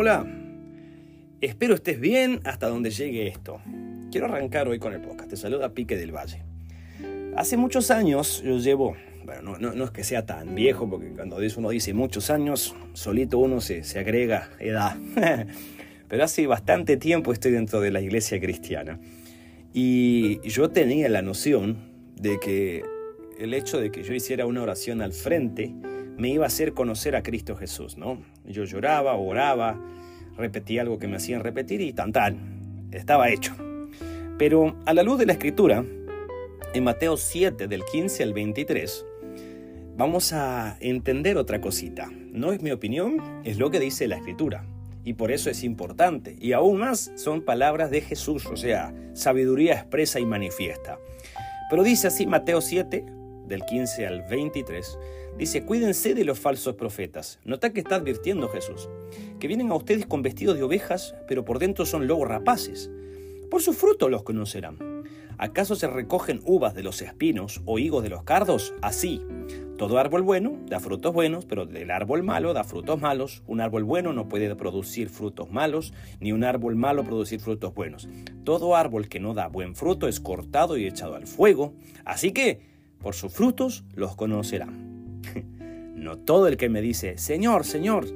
Hola, espero estés bien hasta donde llegue esto. Quiero arrancar hoy con el podcast. Te saluda Pique del Valle. Hace muchos años yo llevo, bueno, no, es que sea tan viejo, porque cuando uno dice muchos años, solito uno se, se agrega edad. Pero hace bastante tiempo estoy dentro de la iglesia cristiana. Y yo tenía la noción de que el hecho de que yo hiciera una oración al frente me iba a hacer conocer a Cristo Jesús, ¿no? Yo lloraba, oraba, repetía algo que me hacían repetir y tan tan, estaba hecho. Pero a la luz de la escritura, en Mateo 7 del 15 al 23, vamos a entender otra cosita. No es mi opinión, es lo que dice la escritura. Y por eso es importante. Y aún más son palabras de Jesús, o sea, sabiduría expresa y manifiesta. Pero dice así Mateo 7, del 15 al 23, dice, cuídense de los falsos profetas. Nota que está advirtiendo Jesús, que vienen a ustedes con vestidos de ovejas, pero por dentro son lobos rapaces. Por sus frutos los conocerán. ¿Acaso se recogen uvas de los espinos o higos de los cardos? Así. Todo árbol bueno da frutos buenos, pero del árbol malo da frutos malos. Un árbol bueno no puede producir frutos malos, ni un árbol malo producir frutos buenos. Todo árbol que no da buen fruto es cortado y echado al fuego. Así que, por sus frutos los conocerán. no todo el que me dice, Señor, Señor,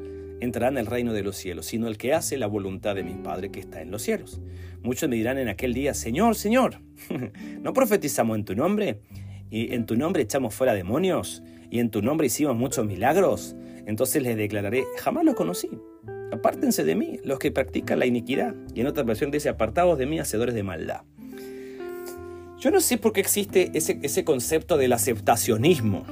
entrará en el reino de los cielos, sino el que hace la voluntad de mi Padre que está en los cielos. Muchos me dirán en aquel día, Señor, Señor, ¿no profetizamos en tu nombre? ¿Y en tu nombre echamos fuera demonios? ¿Y en tu nombre hicimos muchos milagros? Entonces les declararé, jamás los conocí. Apártense de mí, los que practican la iniquidad. Y en otra versión dice, apartados de mí, hacedores de maldad. Yo no sé por qué existe ese, ese concepto del aceptacionismo.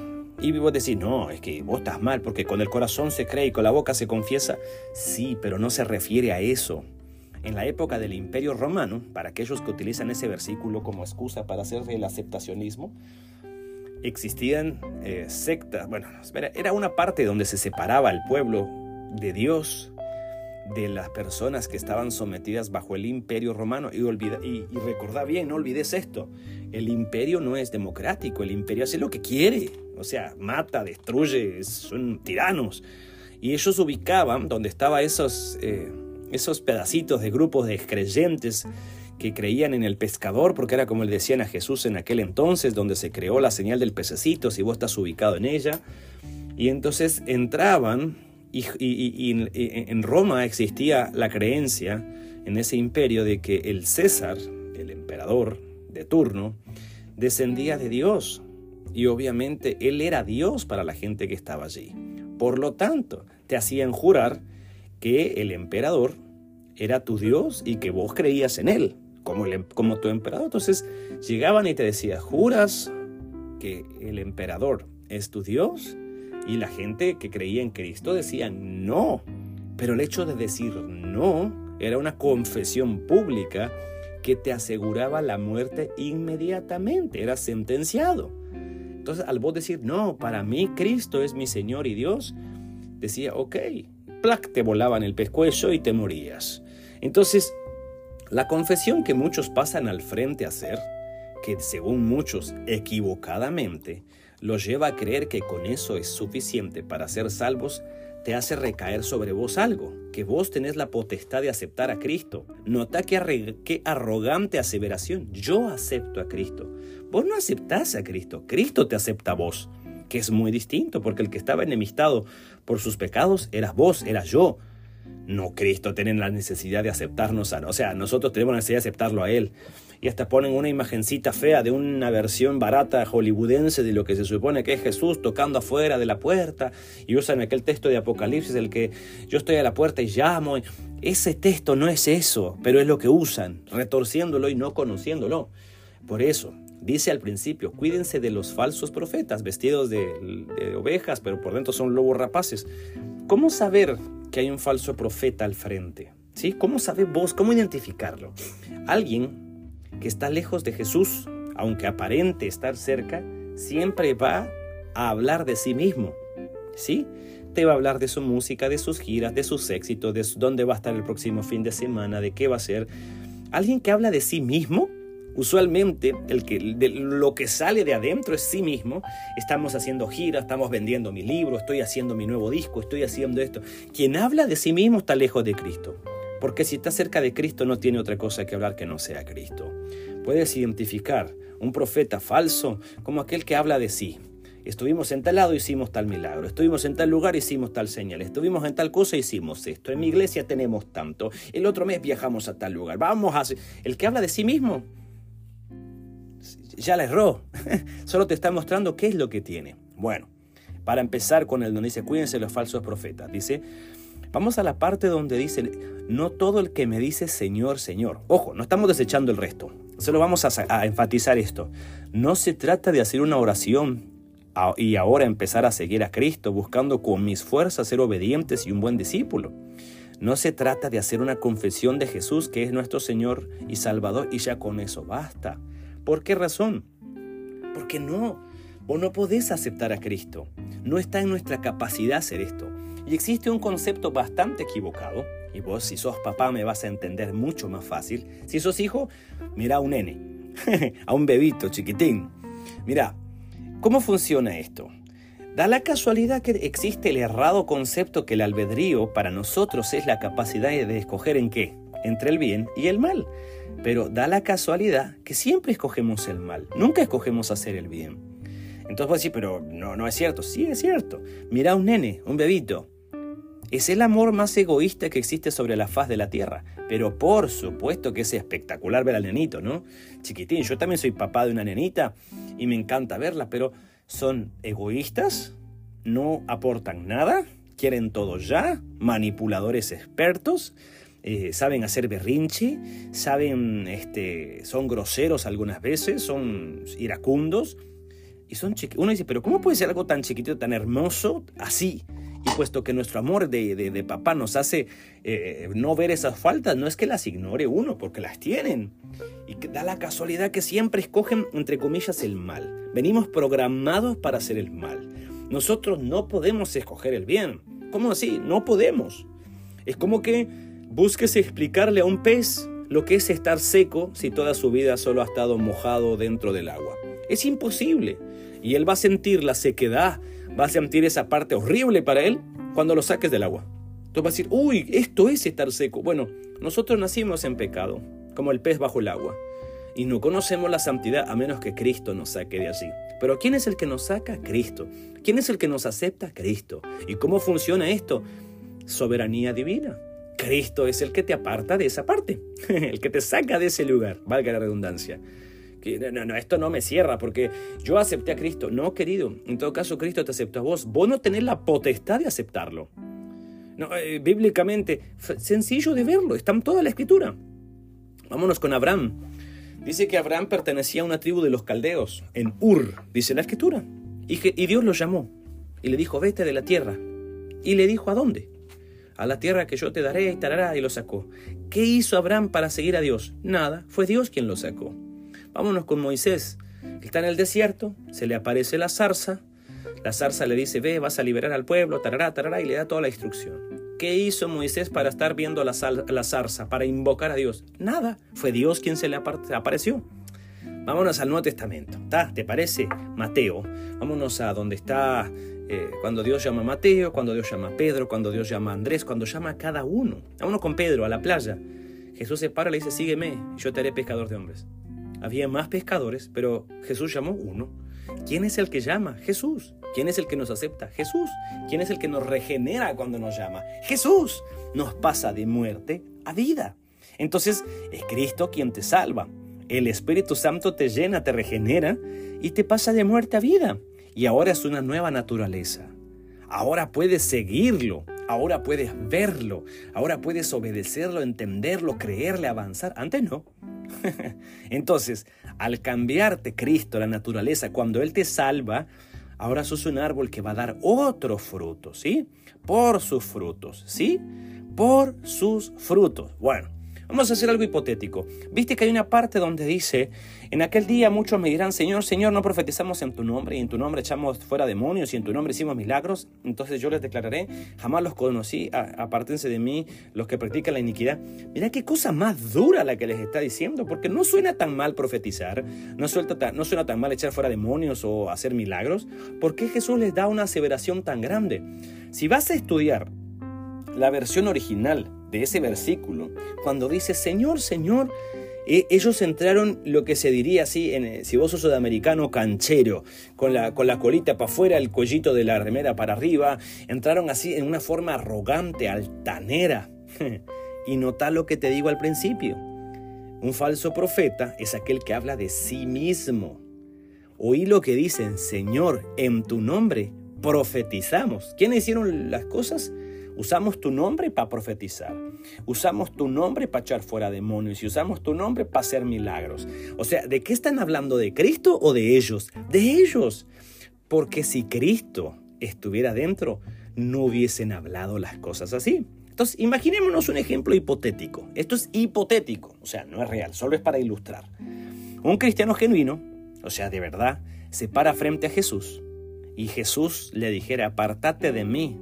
Y vos decís, no, es que vos estás mal, porque con el corazón se cree y con la boca se confiesa. Sí, pero no se refiere a eso. En la época del Imperio Romano, para aquellos que utilizan ese versículo como excusa para hacer el aceptacionismo, existían eh, sectas, bueno, era una parte donde se separaba el pueblo de Dios de las personas que estaban sometidas bajo el imperio romano. Y, olvida, y, y bien, no olvides esto, el imperio no es democrático, el imperio hace lo que quiere, o sea, mata, destruye, son tiranos. Y ellos ubicaban donde estaban esos, eh, esos pedacitos de grupos de creyentes que creían en el pescador, porque era como le decían a Jesús en aquel entonces, donde se creó la señal del pececito, si vos estás ubicado en ella. Y entonces entraban y, en Roma existía la creencia en ese imperio de que el César, el emperador de turno, descendía de Dios. Y obviamente él era Dios para la gente que estaba allí. Por lo tanto, te hacían jurar que el emperador era tu Dios y que vos creías en él, como, em, como tu emperador. Entonces llegaban y te decían, ¿juras que el emperador es tu Dios? Y la gente que creía en Cristo decía no. Pero el hecho de decir no era una confesión pública que te aseguraba la muerte inmediatamente, era sentenciado. Entonces, al vos decir, no, para mí Cristo es mi Señor y Dios, decía, ok, plac, te volaban el pescuezo y te morías. Entonces, la confesión que muchos pasan al frente a hacer, que según muchos equivocadamente, los lleva a creer que con eso es suficiente para ser salvos, te hace recaer sobre vos algo, que vos tenés la potestad de aceptar a Cristo. Nota qué, arrogante aseveración. Yo acepto a Cristo. Vos no aceptás a Cristo, Cristo te acepta a vos, que es muy distinto, porque el que estaba enemistado por sus pecados eras vos, eras yo. No Cristo tiene la necesidad de aceptarnos, a, o sea, nosotros tenemos la necesidad de aceptarlo a Él y hasta ponen una imagencita fea de una versión barata hollywoodense de lo que se supone que es Jesús tocando afuera de la puerta y usan aquel texto de Apocalipsis el que yo estoy a la puerta y llamo. Ese texto no es eso, pero es lo que usan, retorciéndolo y no conociéndolo. Por eso, dice al principio, cuídense de los falsos profetas vestidos de, ovejas, pero por dentro son lobos rapaces. ¿Cómo saber que hay un falso profeta al frente? ¿Sí? ¿Cómo sabe vos? ¿Cómo identificarlo? Alguien que está lejos de Jesús, aunque aparente estar cerca, siempre va a hablar de sí mismo. ¿Sí? Te va a hablar de su música, de sus giras, de sus éxitos, de dónde va a estar el próximo fin de semana, de qué va a ser. Alguien que habla de sí mismo Usualmente el que, lo que sale de adentro es sí mismo. Estamos haciendo giras, estamos vendiendo mi libro, estoy haciendo mi nuevo disco, estoy haciendo esto. Quien habla de sí mismo está lejos de Cristo. Porque si está cerca de Cristo no tiene otra cosa que hablar que no sea Cristo. Puedes identificar un profeta falso como aquel que habla de sí. Estuvimos en tal lado, hicimos tal milagro. Estuvimos en tal lugar, hicimos tal señal. Estuvimos en tal cosa, hicimos esto. En mi iglesia tenemos tanto. El otro mes viajamos a tal lugar. Vamos a... El que habla de sí mismo ya la erró. Solo te está mostrando qué es lo que tiene. Bueno, para empezar con el donde dice, cuídense los falsos profetas. Dice, vamos a la parte donde dice, no todo el que me dice Señor, Señor. Ojo, no estamos desechando el resto. Solo vamos a, enfatizar esto. No se trata de hacer una oración y ahora empezar a seguir a Cristo buscando con mis fuerzas ser obedientes y un buen discípulo. No se trata de hacer una confesión de Jesús que es nuestro Señor y Salvador y ya con eso basta. ¿Por qué razón? Porque no, vos no podés aceptar a Cristo. No está en nuestra capacidad hacer esto. Y existe un concepto bastante equivocado, y vos si sos papá me vas a entender mucho más fácil. Si sos hijo, mira a un nene, a un bebito chiquitín. Mira, ¿cómo funciona esto? Da la casualidad que existe el errado concepto que el albedrío para nosotros es la capacidad de escoger en qué, entre el bien y el mal. Pero da la casualidad que siempre escogemos el mal, nunca escogemos hacer el bien. Entonces vos decís, pero no, no es cierto. Sí, es cierto. Mira un nene, un bebito. Es el amor más egoísta que existe sobre la faz de la tierra. Pero por supuesto que es espectacular ver al nenito, ¿no? Chiquitín, yo también soy papá de una nenita y me encanta verla, pero son egoístas, no aportan nada, quieren todo ya, manipuladores expertos, eh, saben hacer berrinche, saben, este, son groseros algunas veces, son iracundos. Y son Uno dice, pero ¿cómo puede ser algo tan chiquitito, tan hermoso, así? Y puesto que nuestro amor de, papá nos hace eh, no ver esas faltas, no es que las ignore uno, porque las tienen. Y da la casualidad que siempre escogen, entre comillas, el mal. Venimos programados para hacer el mal. Nosotros no podemos escoger el bien. ¿Cómo así? No podemos. Es como que Busques explicarle a un pez lo que es estar seco si toda su vida solo ha estado mojado dentro del agua. Es imposible. Y él va a sentir la sequedad, va a sentir esa parte horrible para él cuando lo saques del agua. Entonces va a decir, uy, esto es estar seco. Bueno, nosotros nacimos en pecado, como el pez bajo el agua. Y no conocemos la santidad a menos que Cristo nos saque de allí. Pero ¿quién es el que nos saca? Cristo. ¿Quién es el que nos acepta? Cristo. ¿Y cómo funciona esto? Soberanía divina. Cristo es el que te aparta de esa parte, el que te saca de ese lugar, valga la redundancia. No, no, esto no me cierra porque yo acepté a Cristo. No, querido, en todo caso Cristo te aceptó a vos. Vos no tenés la potestad de aceptarlo. No, eh, bíblicamente, sencillo de verlo, está en toda la escritura. Vámonos con Abraham. Dice que Abraham pertenecía a una tribu de los caldeos, en Ur, dice la escritura. Y, Dios lo llamó y le dijo, vete de la tierra. Y le dijo, ¿a dónde? a la tierra que yo te daré y tarará, y lo sacó. ¿Qué hizo Abraham para seguir a Dios? Nada, fue Dios quien lo sacó. Vámonos con Moisés, está en el desierto, se le aparece la zarza, la zarza le dice, ve, vas a liberar al pueblo, tarará, tarará, y le da toda la instrucción. ¿Qué hizo Moisés para estar viendo la, la zarza, para invocar a Dios? Nada, fue Dios quien se le apareció. Vámonos al Nuevo Testamento, ¿te parece? Mateo, vámonos a donde está eh, cuando Dios llama a Mateo, cuando Dios llama a Pedro, cuando Dios llama a Andrés, cuando llama a cada uno. Uno con Pedro, a la playa. Jesús se para y le dice, sígueme, yo te haré pescador de hombres. Había más pescadores, pero Jesús llamó uno. ¿Quién es el que llama? Jesús. ¿Quién es el que nos acepta? Jesús. ¿Quién es el que nos regenera cuando nos llama? Jesús. Nos pasa de muerte a vida. Entonces es Cristo quien te salva. El Espíritu Santo te llena, te regenera y te pasa de muerte a vida y ahora es una nueva naturaleza. Ahora puedes seguirlo, ahora puedes verlo, ahora puedes obedecerlo, entenderlo, creerle, avanzar. Antes no. Entonces, al cambiarte Cristo, la naturaleza, cuando Él te salva, ahora sos un árbol que va a dar otros frutos, ¿sí? Por sus frutos, ¿sí? Por sus frutos. Bueno, Vamos a hacer algo hipotético. Viste que hay una parte donde dice, en aquel día muchos me dirán, Señor, Señor, no profetizamos en tu nombre, y en tu nombre echamos fuera demonios, y en tu nombre hicimos milagros. Entonces yo les declararé, jamás los conocí, apártense de mí los que practican la iniquidad. Mira qué cosa más dura la que les está diciendo, porque no suena tan mal profetizar, no, suelta no suena tan mal echar fuera demonios o hacer milagros. ¿Por qué Jesús les da una aseveración tan grande? Si vas a estudiar la versión original de ese versículo, cuando dice, Señor, Señor, e, ellos entraron lo que se diría así, en, eh, si vos sos sudamericano, canchero, con la, con la colita para afuera, el cuellito de la remera para arriba, entraron así en una forma arrogante, altanera. y nota lo que te digo al principio. Un falso profeta es aquel que habla de sí mismo. Oí lo que dicen, Señor, en tu nombre profetizamos. ¿Quiénes hicieron las cosas? Usamos tu nombre para profetizar. Usamos tu nombre para echar fuera demonios y usamos tu nombre para hacer milagros. O sea, ¿de qué están hablando? ¿De Cristo o de ellos? De ellos. Porque si Cristo estuviera dentro, no hubiesen hablado las cosas así. Entonces, imaginémonos un ejemplo hipotético. Esto es hipotético, o sea, no es real, solo es para ilustrar. Un cristiano genuino, o sea, de verdad, se para frente a Jesús y Jesús le dijera, apartate de mí,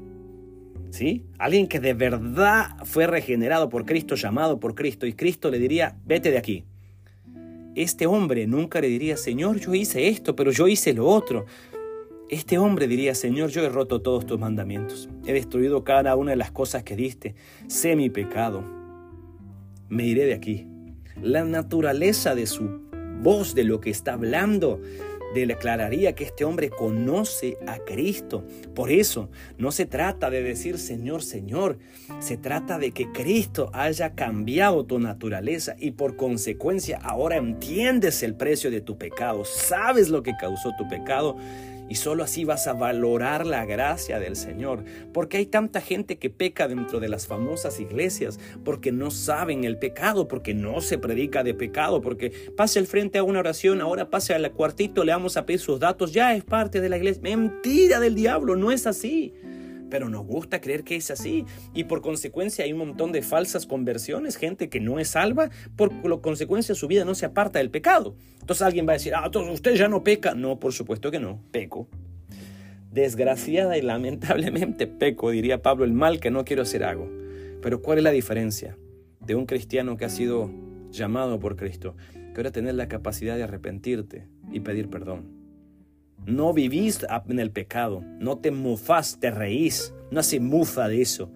¿sí? Alguien que de verdad fue regenerado por Cristo, llamado por Cristo, y Cristo le diría, vete de aquí. Este hombre nunca le diría, Señor, yo hice esto, pero yo hice lo otro. Este hombre diría, Señor, yo he roto todos tus mandamientos, he destruido cada una de las cosas que diste, sé mi pecado, me iré de aquí. La naturaleza de su voz, de lo que está hablando, declararía que este hombre conoce a Cristo. Por eso no se trata de decir Señor, Señor, se trata de que Cristo haya cambiado tu naturaleza y por consecuencia ahora entiendes el precio de tu pecado, sabes lo que causó tu pecado y solo así vas a valorar la gracia del Señor. Porque hay tanta gente que peca dentro de las famosas iglesias porque no saben el pecado, porque no se predica de pecado, porque pase al frente a una oración, ahora pase al cuartito, le vamos a pedir sus datos, ya es parte de la iglesia. Mentira del diablo, no es así pero nos gusta creer que es así y por consecuencia hay un montón de falsas conversiones, gente que no es salva, por consecuencia su vida no se aparta del pecado. Entonces alguien va a decir, ah, usted ya no peca. No, por supuesto que no, peco. Desgraciada y lamentablemente peco, diría Pablo, el mal que no quiero hacer hago. Pero ¿cuál es la diferencia de un cristiano que ha sido llamado por Cristo? Que ahora tener la capacidad de arrepentirte y pedir perdón. No vivís en el pecado, no te mufás, te reís, no hace mufa de eso.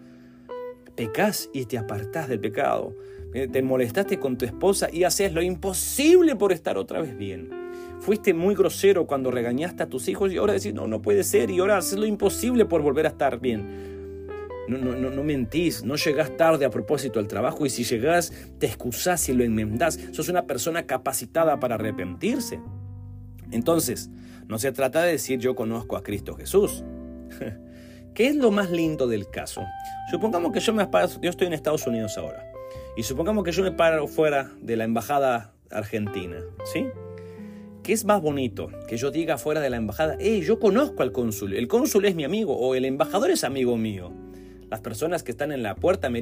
Pecás y te apartás del pecado. Eh, te molestaste con tu esposa y haces lo imposible por estar otra vez bien. Fuiste muy grosero cuando regañaste a tus hijos y ahora decís, no, no puede ser, y ahora haces lo imposible por volver a estar bien. No, no, no, no, mentís, no llegás tarde a propósito al trabajo y si llegás te excusás y lo enmendás. Sos una persona capacitada para arrepentirse. Entonces, no se trata de decir yo conozco a Cristo Jesús. ¿Qué es lo más lindo del caso? Supongamos que yo me yo estoy en Estados Unidos ahora, y supongamos que yo me paro fuera de la embajada argentina, ¿sí? ¿Qué es más bonito? Que yo diga fuera de la embajada, hey, yo conozco al cónsul, el cónsul es mi amigo o el embajador es amigo mío. Las personas que están en la puerta me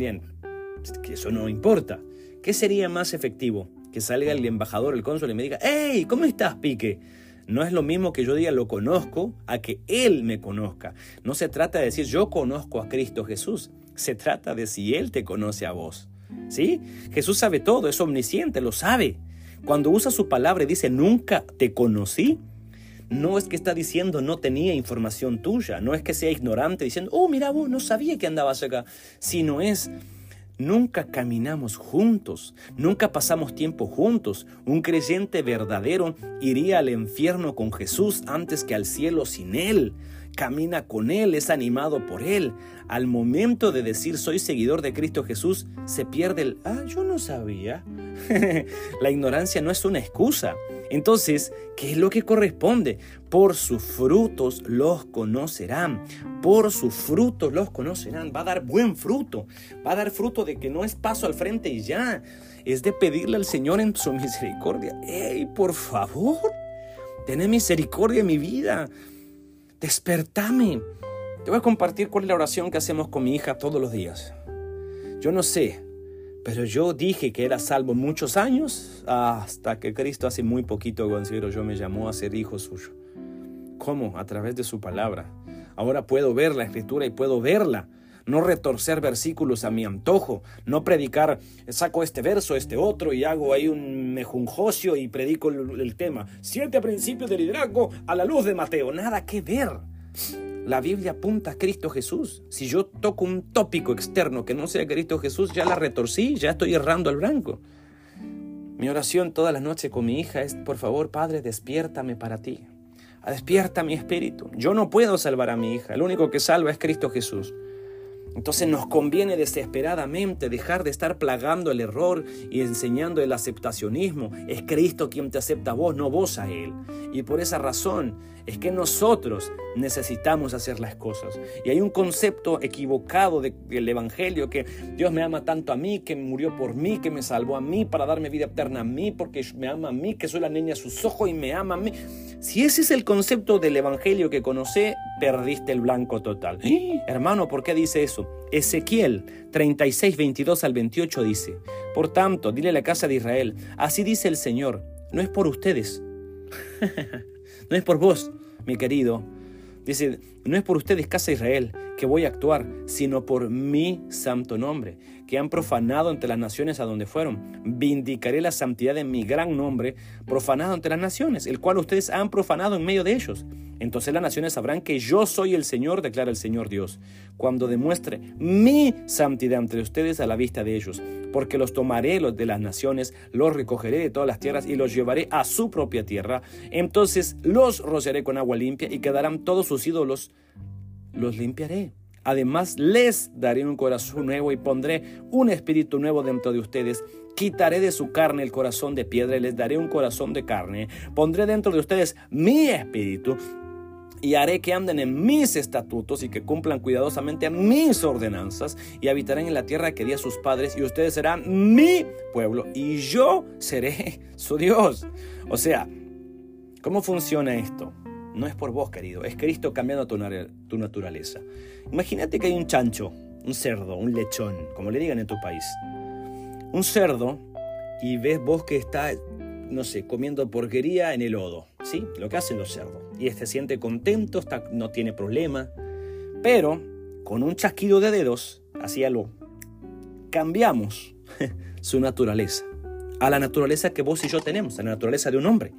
que eso no importa. ¿Qué sería más efectivo? Que salga el embajador, el cónsul y me diga, hey, ¿cómo estás, Pique? No es lo mismo que yo diga lo conozco a que Él me conozca. No se trata de decir yo conozco a Cristo Jesús. Se trata de si Él te conoce a vos. ¿Sí? Jesús sabe todo, es omnisciente, lo sabe. Cuando usa su palabra y dice nunca te conocí, no es que está diciendo no tenía información tuya, no es que sea ignorante diciendo, oh, mira vos, no sabía que andabas acá, sino es Nunca caminamos juntos, nunca pasamos tiempo juntos. Un creyente verdadero iría al infierno con Jesús antes que al cielo sin Él. Camina con Él, es animado por Él. Al momento de decir soy seguidor de Cristo Jesús, se pierde el, ah, yo no sabía. La ignorancia no es una excusa. Entonces, ¿qué es lo que corresponde? Por sus frutos los conocerán. Por sus frutos los conocerán. Va a dar buen fruto. Va a dar fruto de que no es paso al frente y ya. Es de pedirle al Señor en su misericordia. ¡Ey, por favor! Ten misericordia en mi vida. Despertame. Te voy a compartir cuál es la oración que hacemos con mi hija todos los días. Yo no sé Pero yo dije que era salvo muchos años hasta que Cristo hace muy poquito considero yo me llamó a ser hijo suyo. ¿Cómo? A través de su palabra. Ahora puedo ver la escritura y puedo verla. No retorcer versículos a mi antojo, no predicar, saco este verso, este otro y hago ahí un mejunjocio y predico el, tema. Siete principios del liderazgo a la luz de Mateo. Nada que ver. La Biblia apunta a Cristo Jesús. Si yo toco un tópico externo que no sea Cristo Jesús, ya la retorcí, ya estoy errando al blanco. Mi oración toda la noche con mi hija es, por favor, Padre, despiértame para ti. Despierta mi espíritu. Yo no puedo salvar a mi hija. El único que salva es Cristo Jesús. Entonces nos conviene desesperadamente dejar de estar plagando el error y enseñando el aceptacionismo. Es Cristo quien te acepta a vos, no vos a Él. Y por esa razón es que nosotros necesitamos hacer las cosas. Y hay un concepto equivocado del Evangelio que Dios me ama tanto a mí, que murió por mí, que me salvó a mí para darme vida eterna a mí, porque me ama a mí, que soy la niña a sus ojos y me ama a mí. Si ese es el concepto del Evangelio que conoce, perdiste el blanco total. Hermano, ¿por qué dice eso? Ezequiel 36, 22 al 28 dice, Por tanto, dile a la casa de Israel, así dice el Señor, no es por ustedes, no es por vos, mi querido. Dice, no es por ustedes, casa Israel, que voy a actuar, sino por mi santo nombre, que han profanado entre las naciones a donde fueron. Vindicaré la santidad de mi gran nombre, profanado entre las naciones, el cual ustedes han profanado en medio de ellos. Entonces las naciones sabrán que yo soy el Señor, declara el Señor Dios, cuando demuestre mi santidad entre ustedes a la vista de ellos, porque los tomaré los de las naciones, los recogeré de todas las tierras y los llevaré a su propia tierra. Entonces los rociaré con agua limpia y quedarán todos sus ídolos, los limpiaré. Además les daré un corazón nuevo y pondré un espíritu nuevo dentro de ustedes. Quitaré de su carne el corazón de piedra y les daré un corazón de carne. Pondré dentro de ustedes mi espíritu y haré que anden en mis estatutos y que cumplan cuidadosamente mis ordenanzas y habitarán en la tierra que di a sus padres y ustedes serán mi pueblo y yo seré su Dios. O sea, ¿cómo funciona esto? No es por vos, querido, es Cristo cambiando tu, tu naturaleza. Imagínate que hay un chancho, un cerdo, un lechón, como le digan en tu país. Un cerdo y ves vos que está no sé, comiendo porquería en el lodo, ¿sí? Lo que hacen los cerdos. Y este siente contento, está, no tiene problema. Pero con un chasquido de dedos, hacia lo cambiamos su naturaleza. A la naturaleza que vos y yo tenemos, a la naturaleza de un hombre.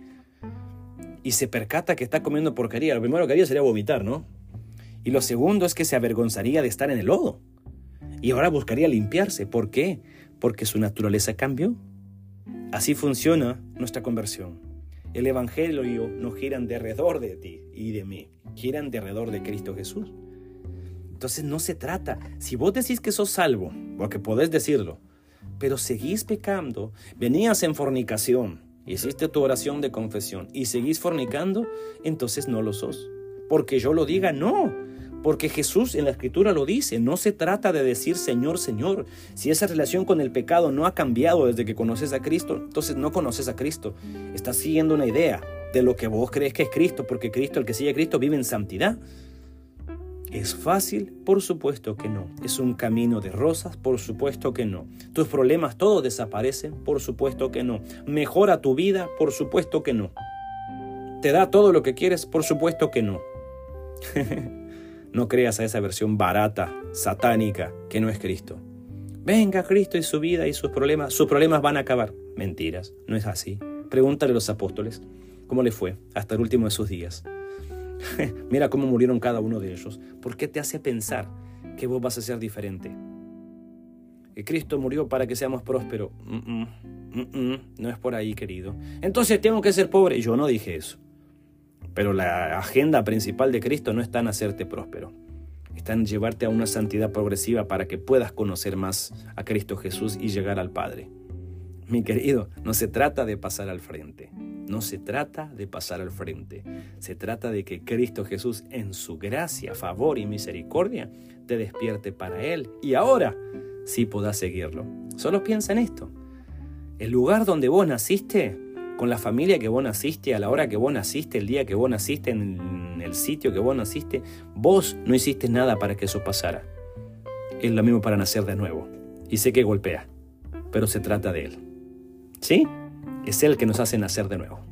Y se percata que está comiendo porquería. Lo primero que haría sería vomitar, ¿no? Y lo segundo es que se avergonzaría de estar en el lodo. Y ahora buscaría limpiarse. ¿Por qué? Porque su naturaleza cambió. Así funciona nuestra conversión. El Evangelio nos giran de alrededor de ti y de mí, giran de alrededor de Cristo Jesús. Entonces no se trata, si vos decís que sos salvo, porque podés decirlo, pero seguís pecando, venías en fornicación, hiciste tu oración de confesión y seguís fornicando, entonces no lo sos. Porque yo lo diga, no. Porque Jesús en la escritura lo dice, no se trata de decir Señor, Señor. Si esa relación con el pecado no ha cambiado desde que conoces a Cristo, entonces no conoces a Cristo. Estás siguiendo una idea de lo que vos crees que es Cristo, porque Cristo, el que sigue a Cristo, vive en santidad. ¿Es fácil? Por supuesto que no. ¿Es un camino de rosas? Por supuesto que no. ¿Tus problemas todos desaparecen? Por supuesto que no. ¿Mejora tu vida? Por supuesto que no. ¿Te da todo lo que quieres? Por supuesto que no. No creas a esa versión barata, satánica, que no es Cristo. Venga Cristo y su vida y sus problemas, sus problemas van a acabar. Mentiras, no es así. Pregúntale a los apóstoles cómo le fue hasta el último de sus días. Mira cómo murieron cada uno de ellos. ¿Por qué te hace pensar que vos vas a ser diferente? Que Cristo murió para que seamos prósperos. no es por ahí, querido. Entonces tengo que ser pobre. Yo no dije eso. Pero la agenda principal de Cristo no está en hacerte próspero, está en llevarte a una santidad progresiva para que puedas conocer más a Cristo Jesús y llegar al Padre. Mi querido, no se trata de pasar al frente, no se trata de pasar al frente, se trata de que Cristo Jesús en su gracia, favor y misericordia te despierte para Él y ahora sí podás seguirlo. Solo piensa en esto. El lugar donde vos naciste con la familia que vos naciste, a la hora que vos naciste, el día que vos naciste, en el sitio que vos naciste, vos no hiciste nada para que eso pasara. Es lo mismo para nacer de nuevo. Y sé que golpea. pero se trata de Él. ¿Sí? Es Él que nos hace nacer de nuevo.